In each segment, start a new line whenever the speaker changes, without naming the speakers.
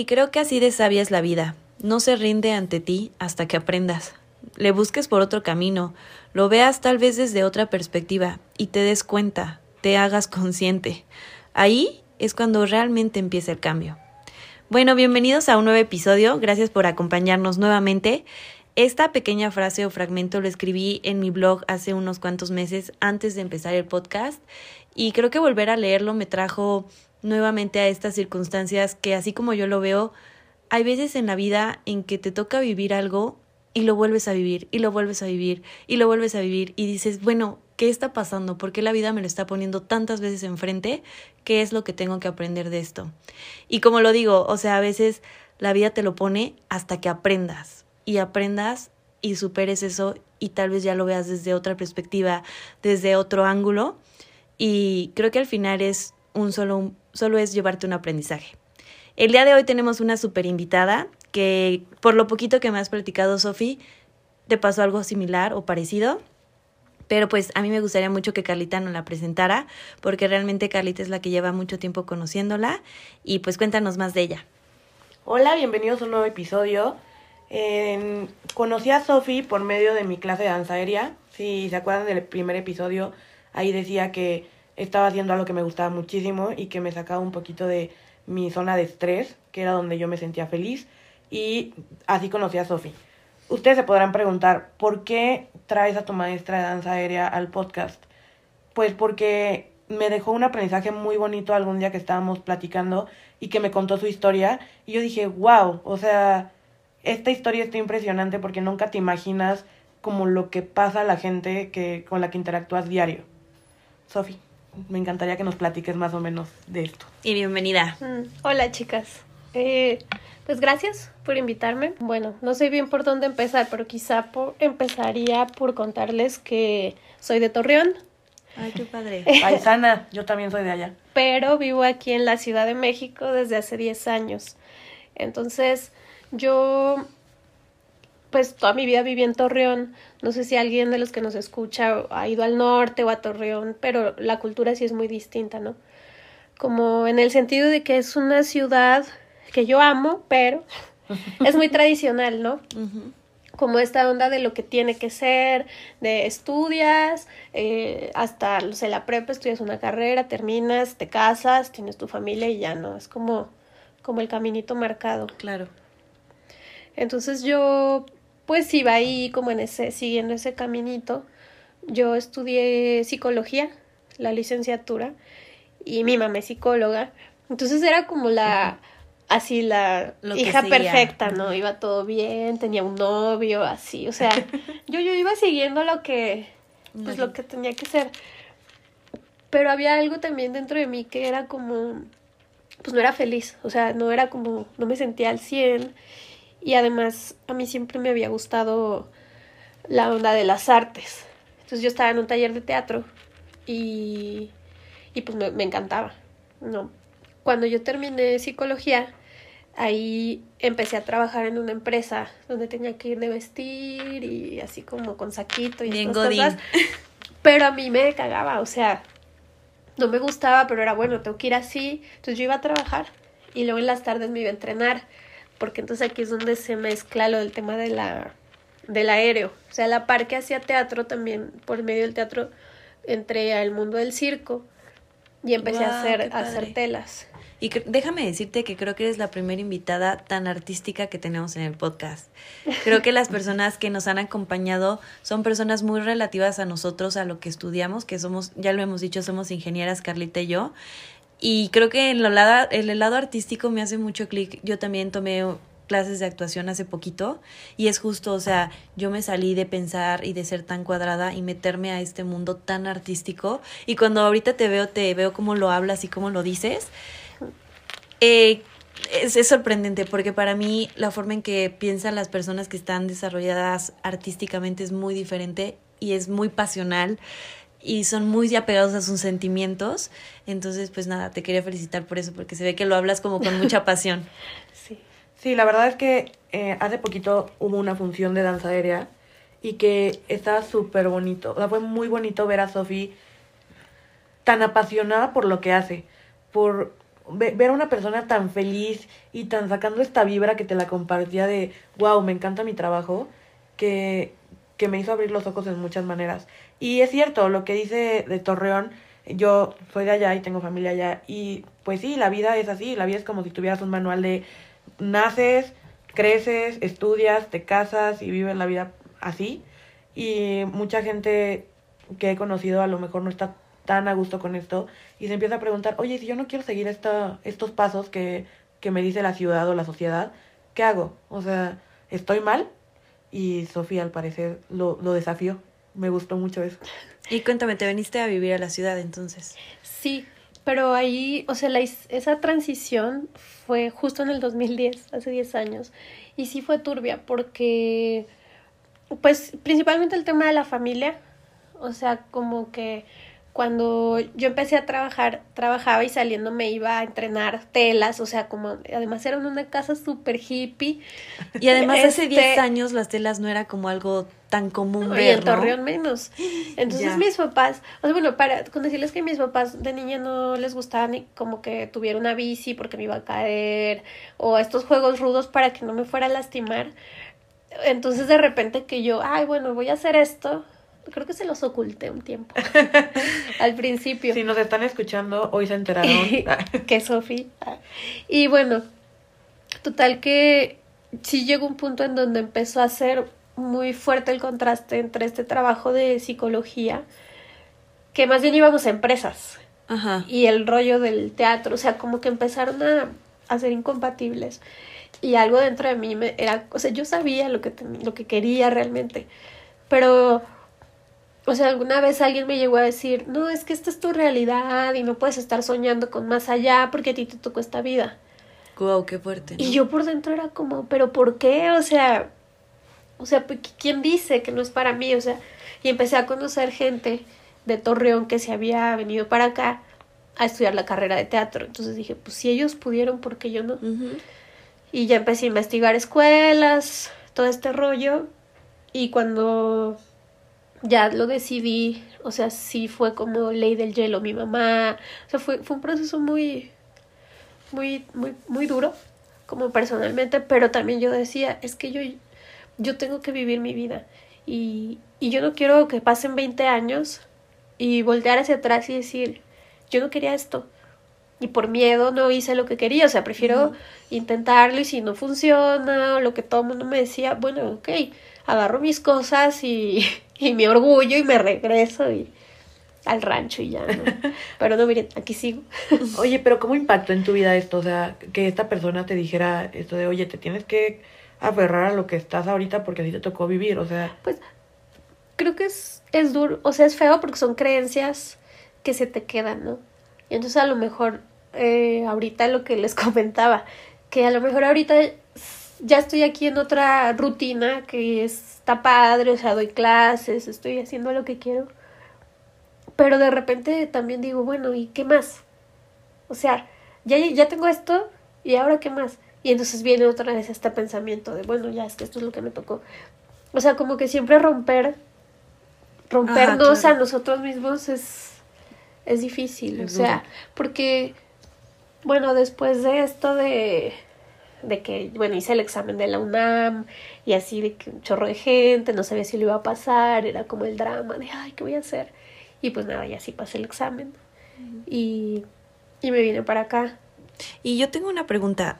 Y creo que así de sabia es la vida. No se rinde ante ti hasta que aprendas. Le busques por otro camino, lo veas tal vez desde otra perspectiva y te des cuenta, te hagas consciente. Ahí es cuando realmente empieza el cambio. Bueno, bienvenidos a un nuevo episodio. Gracias por acompañarnos nuevamente. Esta pequeña frase o fragmento lo escribí en mi blog hace unos cuantos meses antes de empezar el podcast y creo que volver a leerlo me trajo nuevamente a estas circunstancias que así como yo lo veo, hay veces en la vida en que te toca vivir algo y lo vuelves a vivir y lo vuelves a vivir y lo vuelves a vivir y dices, bueno, ¿qué está pasando? ¿Por qué la vida me lo está poniendo tantas veces enfrente? ¿Qué es lo que tengo que aprender de esto? Y como lo digo, o sea, a veces la vida te lo pone hasta que aprendas y aprendas y superes eso y tal vez ya lo veas desde otra perspectiva, desde otro ángulo y creo que al final es un solo, solo es llevarte un aprendizaje. El día de hoy tenemos una super invitada que por lo poquito que me has platicado, Sofi, te pasó algo similar o parecido. Pero pues a mí me gustaría mucho que Carlita nos la presentara, porque realmente Carlita es la que lleva mucho tiempo conociéndola. Y pues cuéntanos más de ella.
Hola, bienvenidos a un nuevo episodio. conocí a Sofi por medio de mi clase de danza aérea. Si se acuerdan del primer episodio, ahí decía que estaba haciendo algo que me gustaba muchísimo y que me sacaba un poquito de mi zona de estrés, que era donde yo me sentía feliz, y así conocí a Sofi. Ustedes se podrán preguntar, ¿por qué traes a tu maestra de danza aérea al podcast? Pues porque me dejó un aprendizaje muy bonito algún día que estábamos platicando y que me contó su historia y yo dije, wow, o sea, esta historia está impresionante porque nunca te imaginas como lo que pasa a la gente que, con la que interactúas diario. Sofi me encantaría que nos platiques más o menos de esto.
Y bienvenida.
Mm, hola chicas. Eh, pues gracias por invitarme. Bueno, no sé bien por dónde empezar, pero quizá por, empezaría por contarles que soy de Torreón.
Ay, qué padre.
Paisana, yo también soy de allá.
Pero vivo aquí en la Ciudad de México desde hace 10 años. Entonces, yo pues toda mi vida viví en Torreón. No sé si alguien de los que nos escucha ha ido al norte o a Torreón, pero la cultura sí es muy distinta, ¿no? Como en el sentido de que es una ciudad que yo amo, pero es muy tradicional, ¿no? Como esta onda de lo que tiene que ser, de estudias, eh, hasta, no sé, la prepa, estudias una carrera, terminas, te casas, tienes tu familia y ya no, es como, como el caminito marcado.
Claro.
Entonces yo pues iba ahí como en ese, siguiendo ese caminito. Yo estudié psicología, la licenciatura, y mi mamá es psicóloga. Entonces era como la, así la hija perfecta, ¿no? Iba todo bien, tenía un novio, así, o sea, yo, yo iba siguiendo lo que, pues lo que tenía que ser. Pero había algo también dentro de mí que era como, pues no era feliz, o sea, no era como, no me sentía al 100 y además a mí siempre me había gustado la onda de las artes. Entonces yo estaba en un taller de teatro y, y pues me, encantaba, ¿no? Cuando yo terminé psicología, ahí empecé a trabajar en una empresa donde tenía que ir de vestir y así como con saquito y
Bien cosas.
Pero a mí me cagaba, o sea, no me gustaba, pero era bueno, tengo que ir así. Entonces yo iba a trabajar y luego en las tardes me iba a entrenar porque entonces aquí es donde se mezcla lo del tema de la, del aéreo. O sea, la par que hacía teatro también, por medio del teatro, entré al mundo del circo y empecé a, hacer, a hacer telas.
Y déjame decirte que creo que eres la primera invitada tan artística que tenemos en el podcast. Creo que las personas que nos han acompañado son personas muy relativas a nosotros, a lo que estudiamos, que somos, ya lo hemos dicho, somos ingenieras, Carlita y yo. Y creo que en, lo lado, el lado artístico me hace mucho clic. Yo también tomé clases de actuación hace poquito y es justo, o sea, yo me salí de pensar y de ser tan cuadrada y meterme a este mundo tan artístico y cuando ahorita te veo, te veo cómo lo hablas y cómo lo dices, eh, es, es, sorprendente porque para mí la forma en que piensan las personas que están desarrolladas artísticamente es muy diferente y es muy pasional y son muy apegados a sus sentimientos. Entonces, pues nada, te quería felicitar por eso, porque se ve que lo hablas como con mucha pasión.
sí. Sí, la verdad es que eh, hace poquito hubo una función de danza aérea y que estaba súper bonito. O sea, fue muy bonito ver a Sofi tan apasionada por lo que hace. Por, ve- ver a una persona tan feliz y tan sacando esta vibra que te la compartía de, wow, me encanta mi trabajo, que, que me hizo abrir los ojos en muchas maneras. Y es cierto, lo que dice de Torreón, yo soy de allá y tengo familia allá, y pues sí, la vida es así, la vida es como si tuvieras un manual de naces, creces, estudias, te casas y vives la vida así. Y mucha gente que he conocido a lo mejor no está tan a gusto con esto y se empieza a preguntar, oye, si yo no quiero seguir esta, estos pasos que, que me dice la ciudad o la sociedad, ¿qué hago? O sea, ¿estoy mal? Y Sofía al parecer lo, lo desafió. Me gustó mucho eso.
Y cuéntame, ¿te veniste a vivir a la ciudad entonces?
Sí, pero ahí, o sea, la, esa transición fue justo en el 2010, hace 10 años. Y sí fue turbia porque, pues, principalmente el tema de la familia. O sea, como que cuando yo empecé a trabajar, trabajaba y saliendo me iba a entrenar telas, o sea, como además era una casa súper hippie.
Y además hace
Este-
10 años las telas no era como algo tan común
No,
ver,
y en
¿no?
Torreón menos. Entonces
Ya.
mis papás, o sea, bueno, para con decirles que mis papás de niña no les gustaba ni como que tuviera una bici porque me iba a caer o estos juegos rudos para que no me fuera a lastimar. Entonces de repente que yo, ay, bueno, voy a hacer esto. Creo que se los oculté un tiempo al principio.
Si nos están escuchando, hoy se enteraron.
que Sofi. Y bueno, total que sí llegó un punto en donde empezó a ser muy fuerte el contraste entre este trabajo de psicología, que más bien íbamos a empresas,
Ajá.
y el rollo del teatro, o sea, como que empezaron a, a ser incompatibles. Y algo dentro de mí me era, o sea, yo sabía lo que, ten- lo que quería realmente, pero, o sea, alguna vez alguien me llegó a decir, no, es que esta es tu realidad y no puedes estar soñando con más allá porque a ti te tocó esta vida.
Wow, qué fuerte. ¿no?
Y yo por dentro era como, pero ¿por qué? O sea, o sea, ¿qui- ¿quién dice que no es para mí? O sea, y empecé a conocer gente de Torreón que se había venido para acá a estudiar la carrera de teatro. Entonces dije, pues si ellos pudieron, ¿por qué yo no? Y ya empecé a investigar escuelas, todo este rollo. Y cuando ya lo decidí, o sea, sí fue como ley del hielo mi mamá. O sea, fue, fue un proceso muy, muy, muy, muy duro, como personalmente, pero también yo decía, es que yo, yo tengo que vivir mi vida. Y, y yo no quiero que pasen 20 años y voltear hacia atrás y decir, yo no quería esto. Y por miedo no hice lo que quería, o sea, prefiero intentarlo y si no funciona, o lo que todo el mundo me decía, bueno, ok, agarro mis cosas y, y mi orgullo y me regreso y al rancho y ya, ¿no? Pero no, miren, aquí sigo.
Oye, pero ¿cómo impactó en tu vida esto? O sea, que esta persona te dijera esto de, oye, te tienes que aferrar a lo que estás ahorita porque así te tocó vivir. O sea,
Pues creo que es, es duro, o sea, es feo porque son creencias que se te quedan, ¿no? Y entonces a lo mejor, eh, ahorita lo que les comentaba, que a lo mejor ahorita ya estoy aquí en otra rutina que está padre, o sea, doy clases, estoy haciendo lo que quiero, pero de repente también digo, bueno, ¿y qué más? O sea, ya, ya tengo esto y ahora qué más. Y entonces viene otra vez este pensamiento de, bueno, ya es que esto es lo que me tocó. O sea, como que siempre romper, rompernos
claro.
a nosotros mismos es, es difícil.
Es
o sea,
duro.
porque, bueno, después de esto de, de que, bueno, hice el examen de la UNAM y así de que un chorro de gente, no sabía si lo iba a pasar, era como el drama de, ay, ¿qué voy a hacer? Y pues nada, ya sí pasé el examen. Y, y me vine para acá.
Y yo tengo una pregunta.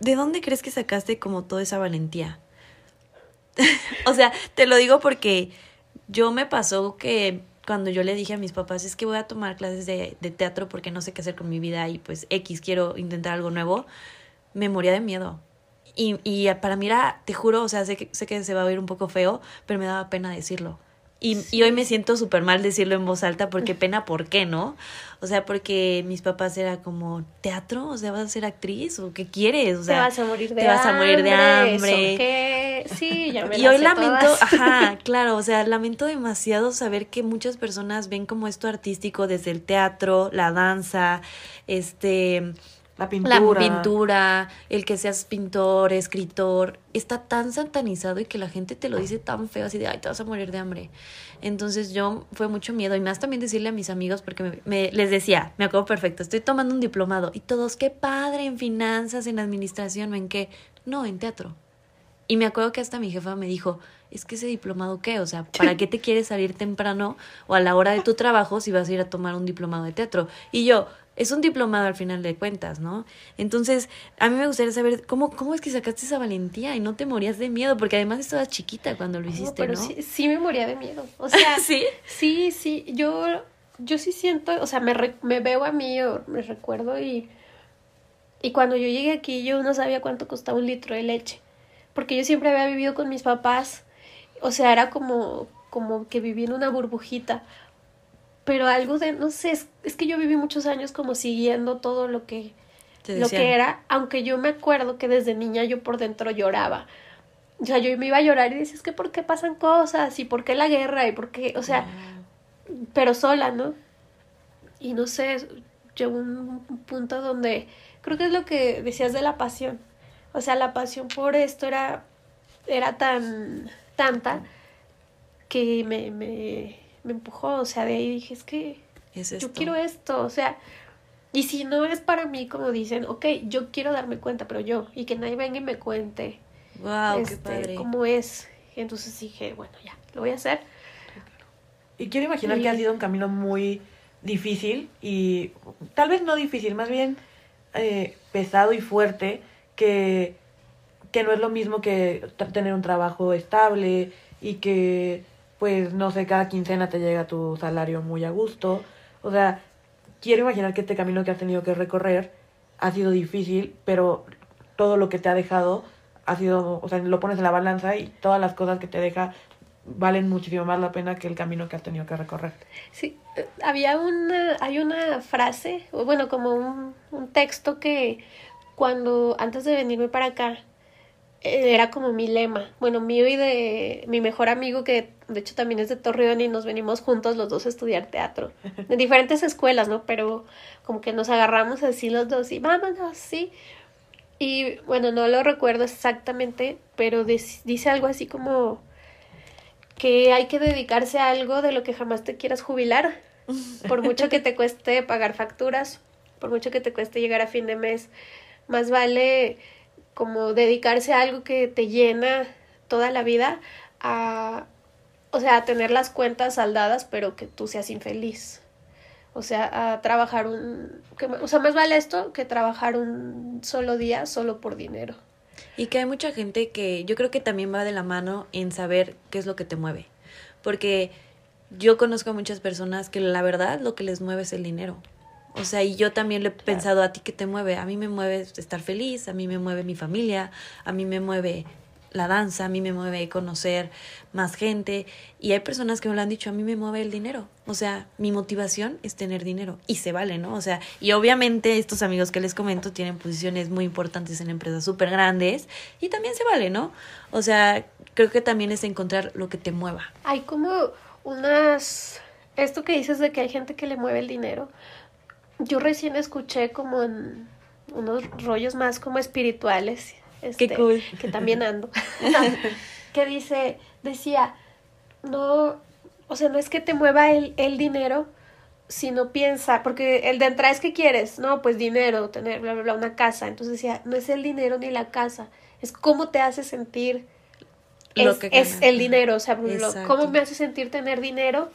¿De dónde crees que sacaste como toda esa valentía? o sea, te lo digo porque yo me pasó que cuando yo le dije a mis papás es que voy a tomar clases de, de teatro porque no sé qué hacer con mi vida y pues X, quiero intentar algo nuevo, me moría de miedo. Y, y para mí era, te juro, o sea, sé que, sé que se va a oír un poco feo, pero me daba pena decirlo. Y, y hoy me siento súper mal decirlo en voz alta porque pena, ¿por qué no? O sea, porque mis papás era como, ¿teatro? O sea, ¿vas a ser actriz? ¿O qué quieres? O sea,
te vas a morir de
te vas a morir de hambre.
¿eso qué? Sí, ya me
y hoy lamento,
todas.
ajá, claro, o sea, lamento demasiado saber que muchas personas ven como esto artístico desde el teatro, la danza, este,
La pintura.
La pintura, el que seas pintor, escritor, está tan satanizado y que la gente te lo dice tan feo, así de, ay, te vas a morir de hambre. Entonces yo fue mucho miedo y más también decirle a mis amigos, porque me, me- les decía, me acuerdo perfecto, estoy tomando un diplomado y todos, qué padre, en finanzas, en administración, ¿en qué? No, en teatro. Y me acuerdo que hasta mi jefa me dijo, es que ese diplomado qué, o sea, ¿para qué te quieres salir temprano o a la hora de tu trabajo si vas a ir a tomar un diplomado de teatro? Y yo, es un diplomado al final de cuentas, ¿no? Entonces, a mí me gustaría saber cómo, cómo es que sacaste esa valentía y no te morías de miedo, porque además estabas chiquita cuando lo
No,
hiciste,
pero
¿no?
sí, sí me moría de miedo. O sea,
¿Sí?
sí, sí, yo, yo sí siento, o sea, me, re- me veo a mí o me recuerdo y, y cuando yo llegué aquí yo no sabía cuánto costaba un litro de leche, porque yo siempre había vivido con mis papás, o sea, era como, como que viví en una burbujita, pero algo de, no sé, es, es que yo viví muchos años como siguiendo todo lo que, lo que era, aunque yo me acuerdo que desde niña yo por dentro lloraba. O sea, yo me iba a llorar y decía, es que ¿por qué pasan cosas? ¿Y por qué la guerra? ¿Y por qué? O sea, pero sola, ¿no? Y no sé, llegó un punto donde creo que es lo que decías de la pasión. O sea, la pasión por esto era, era tan tanta que me, me, me empujó. O sea, de ahí dije, es que
Es
yo quiero esto, o sea, y si no es para mí, como dicen, ok, yo quiero darme cuenta, pero yo, y que nadie venga y me cuente
Wow, qué
este,
padre.
cómo es. Entonces dije, bueno, ya, lo voy a hacer.
Y quiero imaginar
Y-
que ha sido un camino muy difícil y tal vez no difícil, más bien eh, pesado y fuerte, que, que no es lo mismo que tener un trabajo estable y que, pues, no sé, cada quincena te llega tu salario muy a gusto. O sea, quiero imaginar que este camino que has tenido que recorrer ha sido difícil, pero todo lo que te ha dejado ha sido, o sea, lo pones en la balanza y todas las cosas que te deja valen muchísimo más la pena que el camino que has tenido que recorrer.
Sí, eh, había una, hay una frase, bueno, como un, un texto que cuando, antes de venirme para acá, era como mi lema, bueno, mío y de mi mejor amigo que de hecho también es de Torreón y nos venimos juntos los dos a estudiar teatro, en diferentes escuelas, ¿no? Pero como que nos agarramos así los dos y vámonos, sí. Y bueno, no lo recuerdo exactamente, pero dice algo así como que hay que dedicarse a algo de lo que jamás te quieras jubilar, por mucho que te cueste pagar facturas, por mucho que te cueste llegar a fin de mes, más vale como dedicarse a algo que te llena toda la vida a, o sea, a tener las cuentas saldadas, pero que tú seas infeliz. O sea, a trabajar un, que, o sea, más vale esto que trabajar un solo día solo por dinero.
Y que hay mucha gente que yo creo que también va de la mano en saber qué es lo que te mueve. Porque yo conozco a muchas personas que la verdad lo que les mueve es el dinero. O sea, y yo también le he pensado a ti que te mueve. A mí me mueve estar feliz, a mí me mueve mi familia, a mí me mueve la danza, a mí me mueve conocer más gente. Y hay personas que me lo han dicho, a mí me mueve el dinero. O sea, mi motivación es tener dinero. Y se vale, ¿no? O sea, y obviamente estos amigos que les comento tienen posiciones muy importantes en empresas súper grandes. Y también se vale, ¿no? O sea, creo que también es encontrar lo que te mueva.
Hay como unas... Esto que dices de que hay gente que le mueve el dinero. Yo recién escuché como en unos rollos más como espirituales. este,
cool.
Que también ando. que dice, decía, no, o sea, no es que te mueva el, el dinero, sino piensa, porque el de entrada es que quieres, no, pues dinero, tener, bla, bla, bla, una casa. Entonces decía, no es el dinero ni la casa, es cómo te hace sentir
Lo
es,
que
es
ganas.
el dinero, o sea,
Exacto.
cómo me hace sentir tener dinero,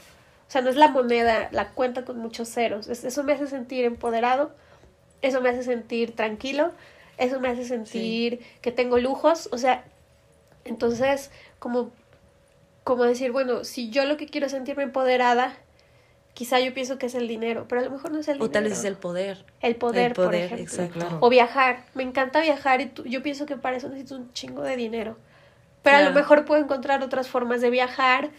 o sea, no es la moneda, la cuenta con muchos ceros, es- eso me hace sentir empoderado, eso me hace sentir tranquilo, eso me hace sentir que tengo lujos, o sea, entonces, como, como decir, bueno, si yo lo que quiero es sentirme empoderada, quizá yo pienso que es el dinero, pero a lo mejor no es el
O
dinero.
tal vez es el poder.
El poder,
El
por
poder,
ejemplo.
exacto.
O viajar. Me encanta viajar y tú- yo pienso que para eso necesito un chingo de dinero. Pero a lo mejor puedo encontrar otras formas de viajar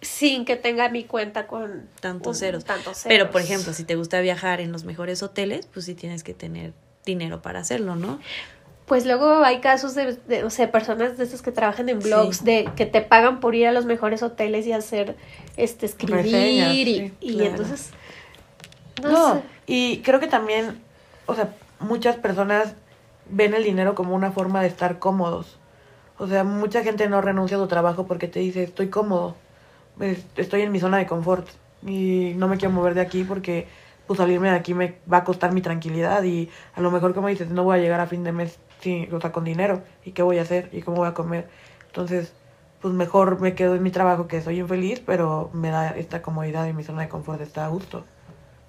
sin que tenga mi cuenta con
Tantos ceros. Pero, por ejemplo, si te gusta viajar en los mejores hoteles, pues sí tienes que tener dinero para hacerlo, ¿no?
Pues luego hay casos de, de, o sea, personas de esas que trabajan en blogs,
Sí.
de que te pagan por ir a los mejores hoteles y hacer, este, escribir
Reseñas,
y,
sí,
y
claro.
entonces, no,
No,
sé.
y creo que también, o sea, muchas personas ven el dinero como una forma de estar cómodos. O sea, mucha gente no renuncia a su trabajo porque te dice, estoy cómodo, estoy en mi zona de confort y no me quiero mover de aquí porque pues salirme de aquí me va a costar mi tranquilidad y a lo mejor como dices, no voy a llegar a fin de mes sin, o sea, con dinero y qué voy a hacer y cómo voy a comer. Entonces, pues mejor me quedo en mi trabajo que soy infeliz, pero me da esta comodidad y mi zona de confort está a gusto.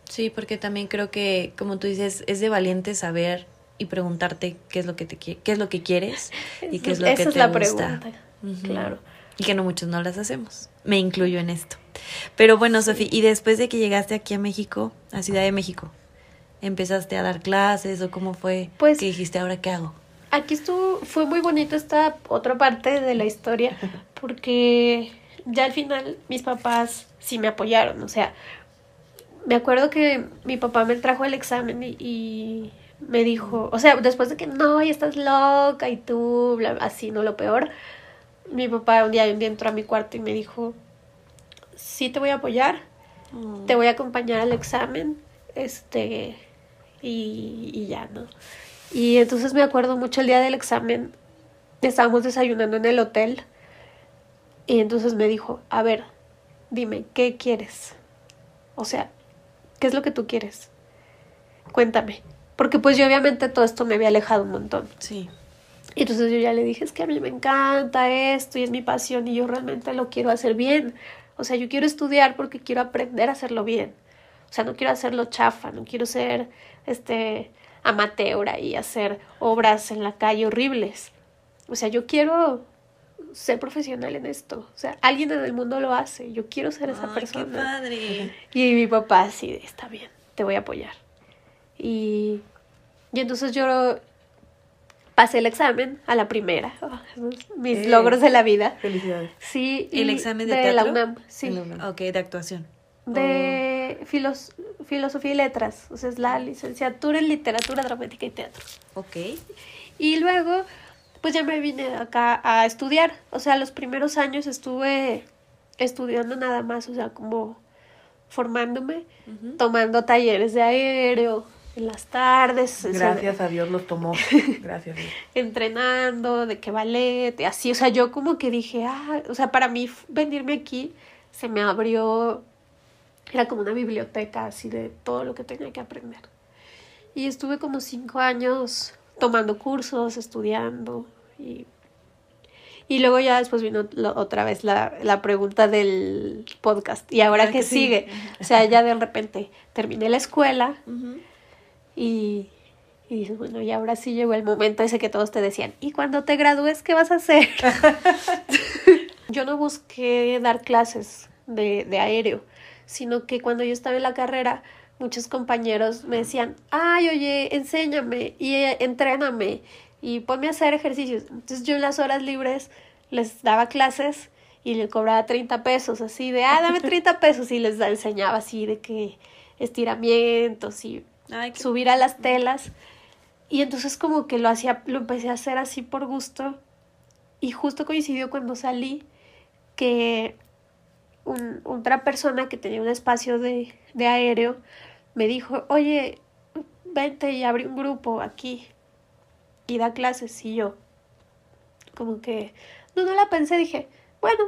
Sí, porque también creo que, como tú dices, es de valiente saber y preguntarte qué es lo que te qué es lo que quieres y qué es lo
Esa
que
es
te
la
gusta.
pregunta. Claro.
Y que no muchos no las hacemos. Me incluyo en esto. Pero bueno, Sofi, y después de que llegaste aquí a México, a Ciudad de México, ¿empezaste a dar clases o cómo fue
Pues-
que dijiste ahora qué hago?
Aquí estuvo, fue muy bonito esta otra parte de la historia, porque ya al final mis papás sí me apoyaron, o sea, me acuerdo que mi papá me trajo el examen y, y me dijo, o sea, después de que no, ya estás loca y tú, bla, así, no lo peor, mi papá un día, un día entró a mi cuarto y me dijo, sí te voy a apoyar, te voy a acompañar al examen, este, y, y ya, ¿no? Y entonces me acuerdo mucho el día del examen, estábamos desayunando en el hotel, y entonces me dijo, a ver, dime, ¿qué quieres? O sea, ¿qué es lo que tú quieres? Cuéntame. Porque pues yo obviamente todo esto me había alejado un montón.
Sí.
Y entonces yo ya le dije, es que a mí me encanta esto y es mi pasión y yo realmente lo quiero hacer bien. O sea, yo quiero estudiar porque quiero aprender a hacerlo bien. O sea, no quiero hacerlo chafa, no quiero ser este amateur y hacer obras en la calle horribles. O sea, yo quiero ser profesional en esto. O sea, alguien en el mundo lo hace. Yo quiero ser esa
Ay,
persona.
qué padre.
Y mi papá, sí, está bien, te voy a apoyar. Y, y entonces yo pasé el examen a la primera. Oh, esos mis
Eh.
logros de la vida.
Felicidades.
Sí.
¿El
y
examen de
la
teatro?
UNAM, sí.
La UNAM.
Ok, de actuación.
De filos- filosofía y letras. O sea, es la licenciatura en literatura dramática y teatro.
Ok.
Y luego, pues ya me vine acá a estudiar. O sea, los primeros años estuve estudiando nada más, o sea, como formándome, tomando talleres de aéreo en las tardes, o sea,
Gracias a Dios los tomó. Gracias. Dios.
entrenando, de que ballet, así, o sea, yo como que dije, ah, o sea, para mí venirme aquí se me abrió, era como una biblioteca así de todo lo que tenía que aprender. Y estuve como cinco años tomando cursos, estudiando y, y luego ya después vino lo- otra vez la, la pregunta del podcast. ¿Y ahora
Ah,
qué
que sí.
sigue? O sea, ya de repente terminé la escuela
Ujú.
Y, y dices, bueno, y ahora sí llegó el momento ese que todos te decían, ¿y cuando te gradúes qué vas a hacer? yo no busqué dar clases de, de aéreo, sino que cuando yo estaba en la carrera, muchos compañeros me decían, ay, oye, enséñame y eh, entréname y ponme a hacer ejercicios. Entonces yo en las horas libres les daba clases y le cobraba 30 pesos, así de, ah, dame 30 pesos y les enseñaba así de que estiramientos y
Ay, qué-
subir a las telas. Y entonces como que lo hacía, lo empecé a hacer así por gusto. Y justo coincidió cuando salí que un- otra persona que tenía un espacio de, de aéreo me dijo, oye, vente y abre un grupo aquí y da clases. Y yo, como que, no, no la pensé, dije, bueno.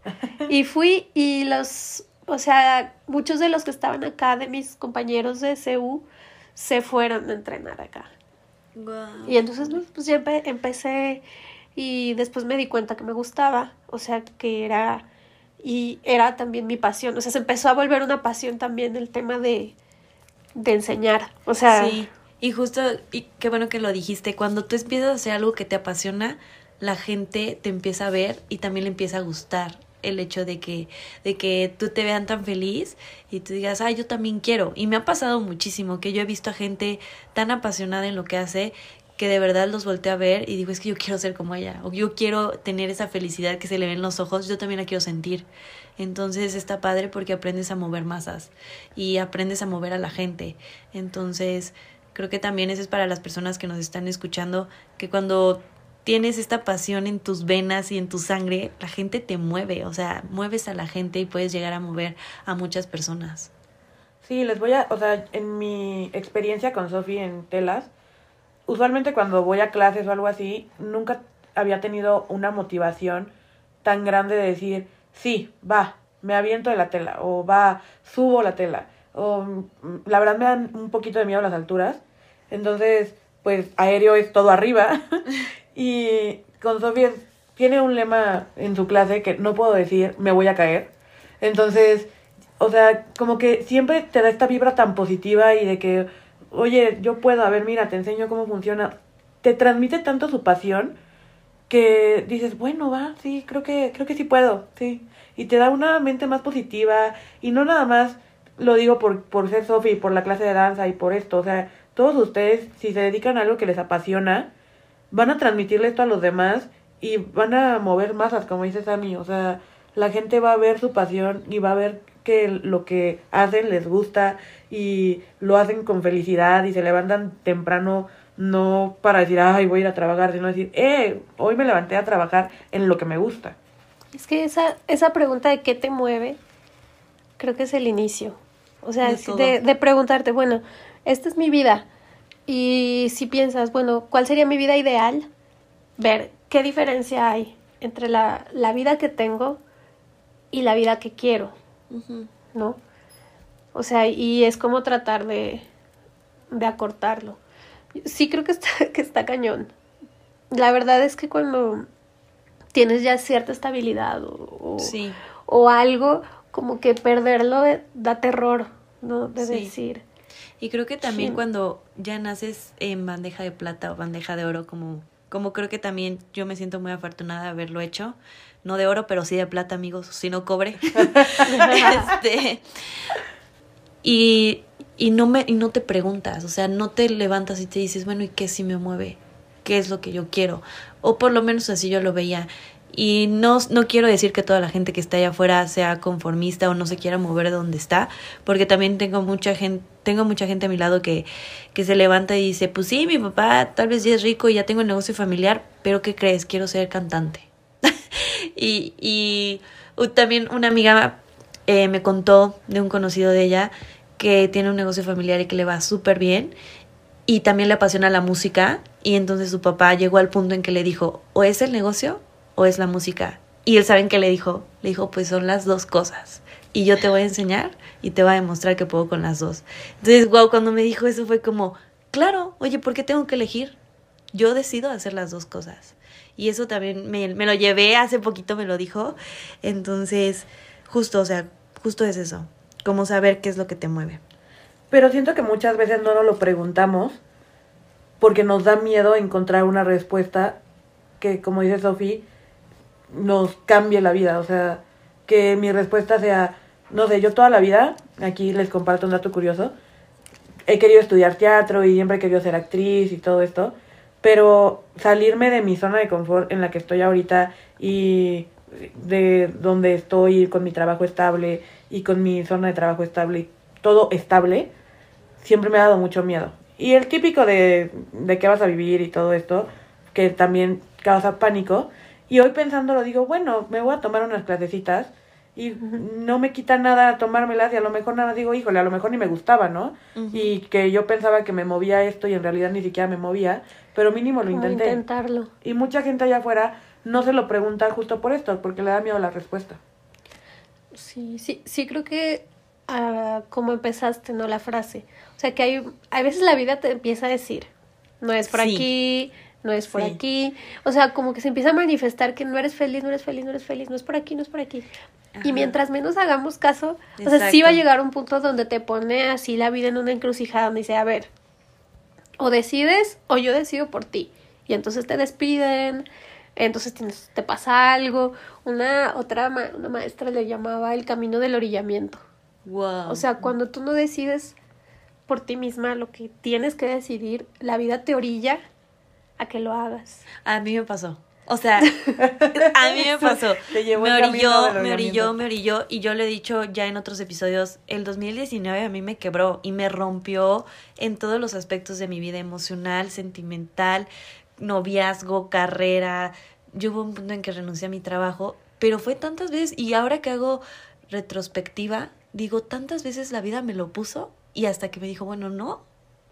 y fui y los, o sea, muchos de los que estaban acá, de mis compañeros de CU, se fueron a entrenar acá. Y entonces, pues ya empe- empecé y después me di cuenta que me gustaba, o sea, que era, y era también mi pasión, o sea, se empezó a volver una pasión también el tema de, de enseñar, o sea,
Sí, y justo, y qué bueno que lo dijiste, cuando tú empiezas a hacer algo que te apasiona, la gente te empieza a ver y también le empieza a gustar el hecho de que, de que tú te vean tan feliz y tú digas, ay, yo también quiero. Y me ha pasado muchísimo que yo he visto a gente tan apasionada en lo que hace que de verdad los volteo a ver y digo, es que yo quiero ser como ella, o yo quiero tener esa felicidad que se le ve en los ojos, yo también la quiero sentir. Entonces está padre porque aprendes a mover masas y aprendes a mover a la gente. Entonces creo que también eso es para las personas que nos están escuchando, que cuando tienes esta pasión en tus venas y en tu sangre, la gente te mueve, o sea, mueves a la gente y puedes llegar a mover a muchas personas.
Sí, les voy a, o sea, en mi experiencia con Sofi en telas, usualmente cuando voy a clases o algo así, nunca había tenido una motivación tan grande de decir, sí, va, me aviento de la tela, o va, subo la tela, o mm, la verdad me dan un poquito de miedo las alturas, entonces, pues aéreo es todo arriba, y con Sofía tiene un lema en su clase que no puedo decir, me voy a caer, entonces, o sea, como que siempre te da esta vibra tan positiva y de que, oye, yo puedo, a ver, mira, te enseño cómo funciona, te transmite tanto su pasión, que dices, bueno, va, sí, creo que, creo que sí puedo, sí. Y te da una mente más positiva y no nada más lo digo por, por ser Sofi, por la clase de danza y por esto, o sea, todos ustedes, si se dedican a algo que les apasiona, van a transmitirle esto a los demás y van a mover masas, como dice Sammy, o sea, la gente va a ver su pasión y va a ver que lo que hacen les gusta y lo hacen con felicidad y se levantan temprano no para decir, ay, voy a ir a trabajar, sino decir, eh, hoy me levanté a trabajar en lo que me gusta.
Es que esa, esa pregunta de qué te mueve, creo que es el inicio. O sea, de, de, preguntarte, bueno, esta es mi vida. Y si piensas, bueno, ¿cuál sería mi vida ideal? Ver qué diferencia hay entre la, la vida que tengo y la vida que quiero, ¿no? O sea, y es como tratar de, de acortarlo sí creo que está, que está cañón. La verdad es que cuando tienes ya cierta estabilidad o, o algo, como que perderlo da terror, ¿no? De decir.
Y creo que también cuando ya naces en bandeja de plata o bandeja de oro, como, como creo que también yo me siento muy afortunada de haberlo hecho. No de oro, pero sí de plata, amigos, si no cobre. este, y y no me y no te preguntas, o sea, no te levantas y te dices, bueno, ¿y qué si me mueve? ¿Qué es lo que yo quiero? O por lo menos así yo lo veía. Y no, no quiero decir que toda la gente que está allá afuera sea conformista o no se quiera mover de donde está, porque también tengo mucha gente, tengo mucha gente a mi lado que, que se levanta y dice, pues sí, mi papá tal vez ya es rico y ya tengo el negocio familiar, pero ¿qué crees? Quiero ser cantante. y, y también una amiga eh, me contó de un conocido de ella que tiene un negocio familiar y que le va súper bien y también le apasiona la música y entonces su papá llegó al punto en que le dijo, o es el negocio o es la música. Y él saben qué le dijo, le dijo, pues son las dos cosas. Y yo te voy a enseñar y te voy a demostrar que puedo con las dos. Entonces, wow, cuando me dijo eso fue como, claro, oye, ¿por qué tengo que elegir? Yo decido hacer las dos cosas. Y eso también me, me lo llevé, hace poquito me lo dijo. Entonces, justo, o sea, justo es eso como saber qué es lo que te mueve.
Pero siento que muchas veces no nos lo preguntamos porque nos da miedo encontrar una respuesta que, como dice Sofía, nos cambie la vida. O sea, que mi respuesta sea, no sé, yo toda la vida, aquí les comparto un dato curioso, he querido estudiar teatro y siempre he querido ser actriz y todo esto, pero salirme de mi zona de confort en la que estoy ahorita y de donde estoy con mi trabajo estable y con mi zona de trabajo estable todo estable, siempre me ha dado mucho miedo. Y el típico de, de qué vas a vivir y todo esto, que también causa pánico. Y hoy pensándolo digo, bueno, me voy a tomar unas clasecitas y no me quita nada tomármelas y a lo mejor nada digo, híjole, a lo mejor ni me gustaba, ¿no? Y que yo pensaba que me movía esto y en realidad ni siquiera me movía, pero mínimo lo intenté.
intentarlo.
Y mucha gente allá afuera no se lo pregunta justo por esto, porque le da miedo la respuesta.
Sí, sí, sí creo que uh, como empezaste, ¿no? La frase. O sea que hay, a veces la vida te empieza a decir, no es por aquí, no es por aquí. O sea, como que se empieza a manifestar que no eres feliz, no eres feliz, no eres feliz, no es por aquí, no es por aquí. Y mientras menos hagamos caso, o sea, sí va a llegar un punto donde te pone así la vida en una encrucijada donde dice, a ver, o decides o yo decido por ti. Y entonces te despiden, entonces te pasa algo. Una otra una maestra le llamaba el camino del orillamiento.
Wow.
O sea, cuando tú no decides por ti misma lo que tienes que decidir, la vida te orilla a que lo hagas.
A mí me pasó. O sea, a mí me pasó. me orilló, me orilló, me orilló. Y yo le he dicho ya en otros episodios, el 2019 a mí me quebró y me rompió en todos los aspectos de mi vida emocional, sentimental, noviazgo, carrera. Yo hubo un punto en que renuncié a mi trabajo, pero fue tantas veces y ahora que hago retrospectiva, digo, tantas veces la vida me lo puso y hasta que me dijo, bueno, no,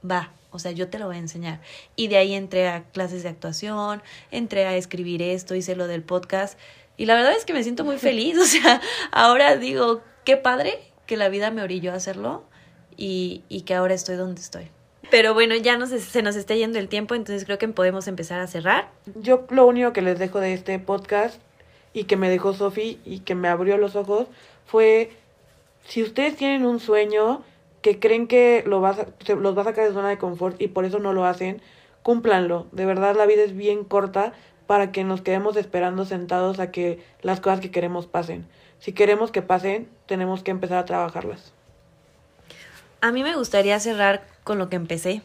va, o sea, yo te lo voy a enseñar. Y de ahí entré a clases de actuación, entré a escribir esto, hice lo del podcast. Y la verdad es que me siento muy feliz, o sea, ahora digo, qué padre que la vida me orilló a hacerlo y, y que ahora estoy donde estoy. Pero bueno, ya nos, se nos está yendo el tiempo, entonces creo que podemos empezar a cerrar.
Yo lo único que les dejo de este podcast y que me dejó Sofi y que me abrió los ojos fue, si ustedes tienen un sueño que creen que lo va a, los va a sacar de zona de confort y por eso no lo hacen, cúmplanlo. De verdad la vida es bien corta para que nos quedemos esperando sentados a que las cosas que queremos pasen. Si queremos que pasen, tenemos que empezar a trabajarlas.
A mí me gustaría cerrar con lo que empecé,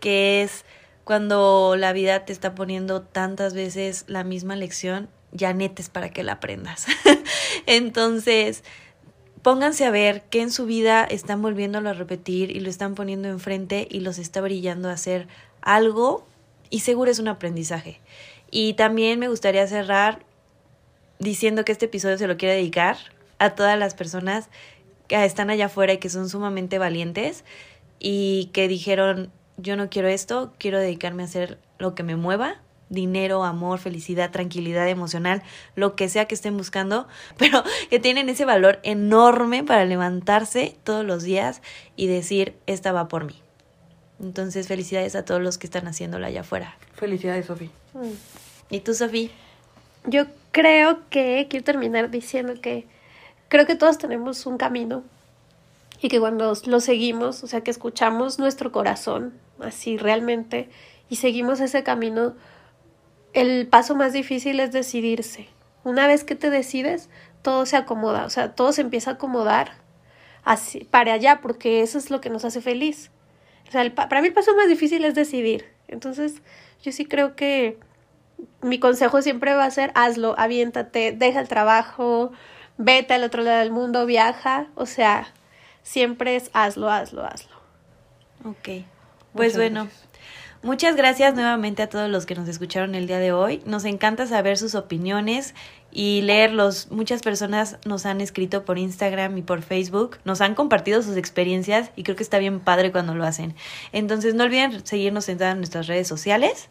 que es cuando la vida te está poniendo tantas veces la misma lección, ya netes para que la aprendas. Entonces, pónganse a ver qué en su vida están volviéndolo a repetir y lo están poniendo enfrente y los está brillando a hacer algo y seguro es un aprendizaje. Y también me gustaría cerrar diciendo que este episodio se lo quiero dedicar a todas las personas que están allá afuera y que son sumamente valientes y que dijeron, yo no quiero esto, quiero dedicarme a hacer lo que me mueva, dinero, amor, felicidad, tranquilidad emocional, lo que sea que estén buscando, pero que tienen ese valor enorme para levantarse todos los días y decir, esta va por mí. Entonces, felicidades a todos los que están haciéndolo allá afuera.
Felicidades, Sofi.
¿Y tú, Sofi?
Yo creo que quiero terminar diciendo que creo que todos tenemos un camino y que cuando lo seguimos, o sea, que escuchamos nuestro corazón así realmente y seguimos ese camino, el paso más difícil es decidirse. Una vez que te decides, todo se acomoda, o sea, todo se empieza a acomodar así, para allá, porque eso es lo que nos hace feliz. O sea, para mí el paso más difícil es decidir. Entonces, yo sí creo que mi consejo siempre va a ser hazlo, aviéntate, deja el trabajo, vete al otro lado del mundo, viaja, o sea, siempre es hazlo, hazlo, hazlo.
Ok, pues bueno. Muchas gracias nuevamente a todos los que nos escucharon el día de hoy. Nos encanta saber sus opiniones y leerlos. Muchas personas nos han escrito por Instagram y por Facebook, nos han compartido sus experiencias y creo que está bien padre cuando lo hacen. Entonces no olviden seguirnos en todas nuestras redes sociales.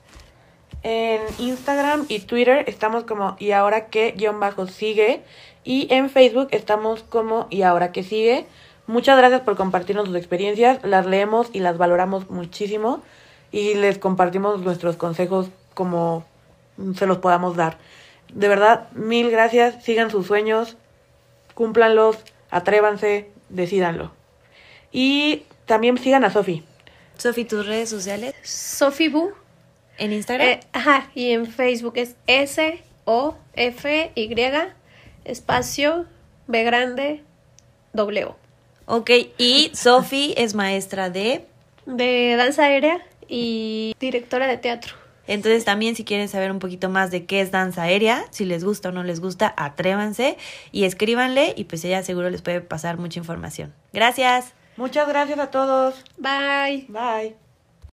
En Instagram y Twitter estamos como y ahora que guion bajo sigue y en Facebook estamos como y ahora que sigue. Muchas gracias por compartirnos sus experiencias, las leemos y las valoramos muchísimo y les compartimos nuestros consejos como se los podamos dar. De verdad, mil gracias, sigan sus sueños, cúmplanlos, atrévanse, decídanlo. Y también sigan a Sofi.
Sofi, tus redes sociales.
Sofi Bu.
En Instagram.
Eh, ajá, y en Facebook es S-O-F-Y, espacio, B grande, W.
Ok, y Sofi es maestra de...
De danza aérea y directora de teatro.
Entonces también si quieren saber un poquito más de qué es danza aérea, si les gusta o no les gusta, atrévanse y escríbanle y pues ella seguro les puede pasar mucha información. Gracias.
Muchas gracias a todos.
Bye.
Bye.